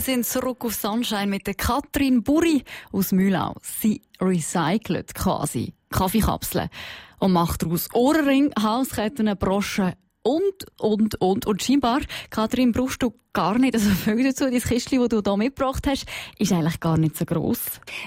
sind zurück auf Sunshine mit der Katrin Burri aus Mühlau. Sie recycelt quasi Kaffeekapseln und macht daraus Ohrring, Halsketten, Broschen und, und, und. Und scheinbar, Kathrin, brauchst du gar nicht so viel dazu. Dein Kistchen, das du hier mitgebracht hast, ist eigentlich gar nicht so gross.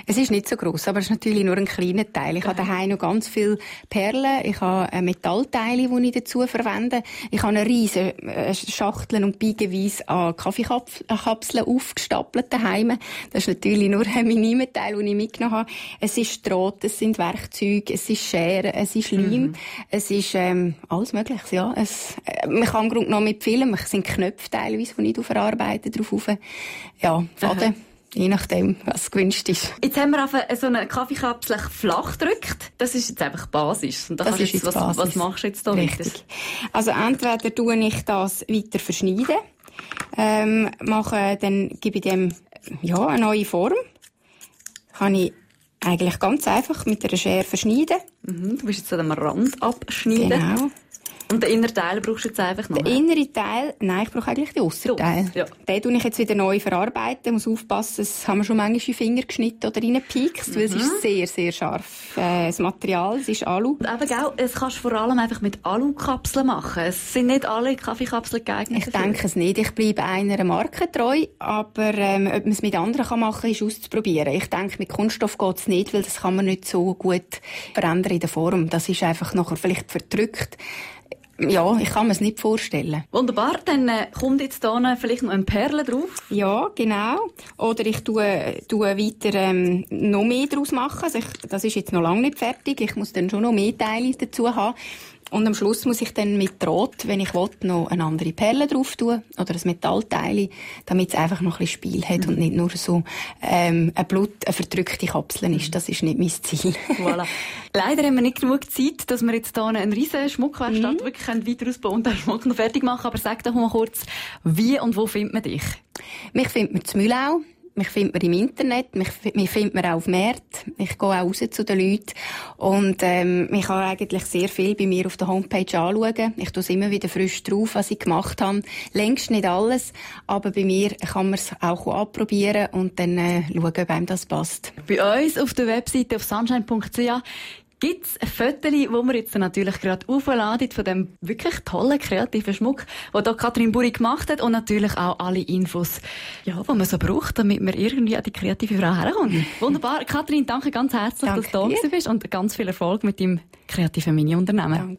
Es ist nicht so gross, aber es ist natürlich nur ein kleiner Teil. Ich ja. habe daheim noch ganz viele Perlen. Ich habe Metallteile, die ich dazu verwende. Ich habe eine riesige äh, Schachtel und beigeweise an Kaffeekapseln aufgestapelt daheim. Das ist natürlich nur ein Minimeteil, den ich mitgenommen habe. Es ist Draht, es sind Werkzeuge, es ist Schere, es ist Leim, mhm. es ist ähm, alles Mögliche. Ja. Es, äh, man kann im Grunde noch mit Filmen, es sind Knöpfe teilweise, die ich verarbeiten drauf auf. Ja, Faden. Je nachdem, was gewünscht ist. Jetzt haben wir einfach so eine Kaffeekapsel flach gedrückt. Das ist jetzt einfach Basis. Und das ist jetzt, was, Basis. was machst du jetzt da Richtig. Also entweder tue ich das weiter verschneiden, ähm, mache, dann gebe ich dem, ja, eine neue Form. Kann ich eigentlich ganz einfach mit einer Schere verschneiden. Mhm, du bist jetzt an dem Rand abschneiden. Genau. Und den inneren Teil brauchst du jetzt einfach noch? Den inneren Teil, nein, ich brauche eigentlich den äußeren Teil. Ja. Den tue ich jetzt wieder neu verarbeiten. muss aufpassen, das haben wir schon manchmal in Finger geschnitten oder reingepiekst, mhm. weil es ist mhm. sehr, sehr scharf. Äh, das Material, es ist Alu. Und eben, gell, es kannst du vor allem einfach mit Alu-Kapseln machen. Es sind nicht alle Kaffeekapseln geeignet. Ich denke es nicht. Ich bleibe einer Marke treu, aber ähm, ob man es mit anderen kann machen kann, ist auszuprobieren. Ich denke, mit Kunststoff geht es nicht, weil das kann man nicht so gut verändern in der Form. Das ist einfach nachher vielleicht verdrückt. Ja, ich kann mir es nicht vorstellen. Wunderbar, dann äh, kommt jetzt hier vielleicht noch ein Perle drauf. Ja, genau. Oder ich tue, tue weiter ähm, noch mehr daraus machen. Also ich, das ist jetzt noch lange nicht fertig. Ich muss dann schon noch mehr Teile dazu haben. Und am Schluss muss ich dann mit Draht, wenn ich will, noch eine andere Perle drauf tun oder ein Metallteil, damit es einfach noch ein bisschen Spiel hat mhm. und nicht nur so ähm, ein Blut, eine verdrückte Kapsel ist. Das ist nicht mein Ziel. voilà. Leider haben wir nicht genug Zeit, dass wir jetzt hier einen riesen Schmuckwerkstatt mhm. wirklich weiter ausbauen und den Schmuck noch fertig machen. Aber sag doch mal kurz, wie und wo findet man dich? Mich findet man zu Mühlau. Mich findet man im Internet, mich, mich findet man auch auf Märkte. Ich gehe auch raus zu den Leuten. Und, ähm, ich kann eigentlich sehr viel bei mir auf der Homepage anschauen. Ich tue es immer wieder frisch drauf, was ich gemacht habe. Längst nicht alles, aber bei mir kann man es auch abprobieren und dann äh, schauen, ob einem das passt. Bei uns auf der Webseite auf sunshine.ch Gibt es ein Foto, das wir jetzt natürlich gerade aufladen von dem wirklich tollen, kreativen Schmuck, den hier Katrin Buri gemacht hat und natürlich auch alle Infos, ja, die man so braucht, damit man irgendwie an die kreative Frau herkommt. Wunderbar. Katrin, danke ganz herzlich, danke dass du da bist und ganz viel Erfolg mit deinem kreativen Mini-Unternehmen.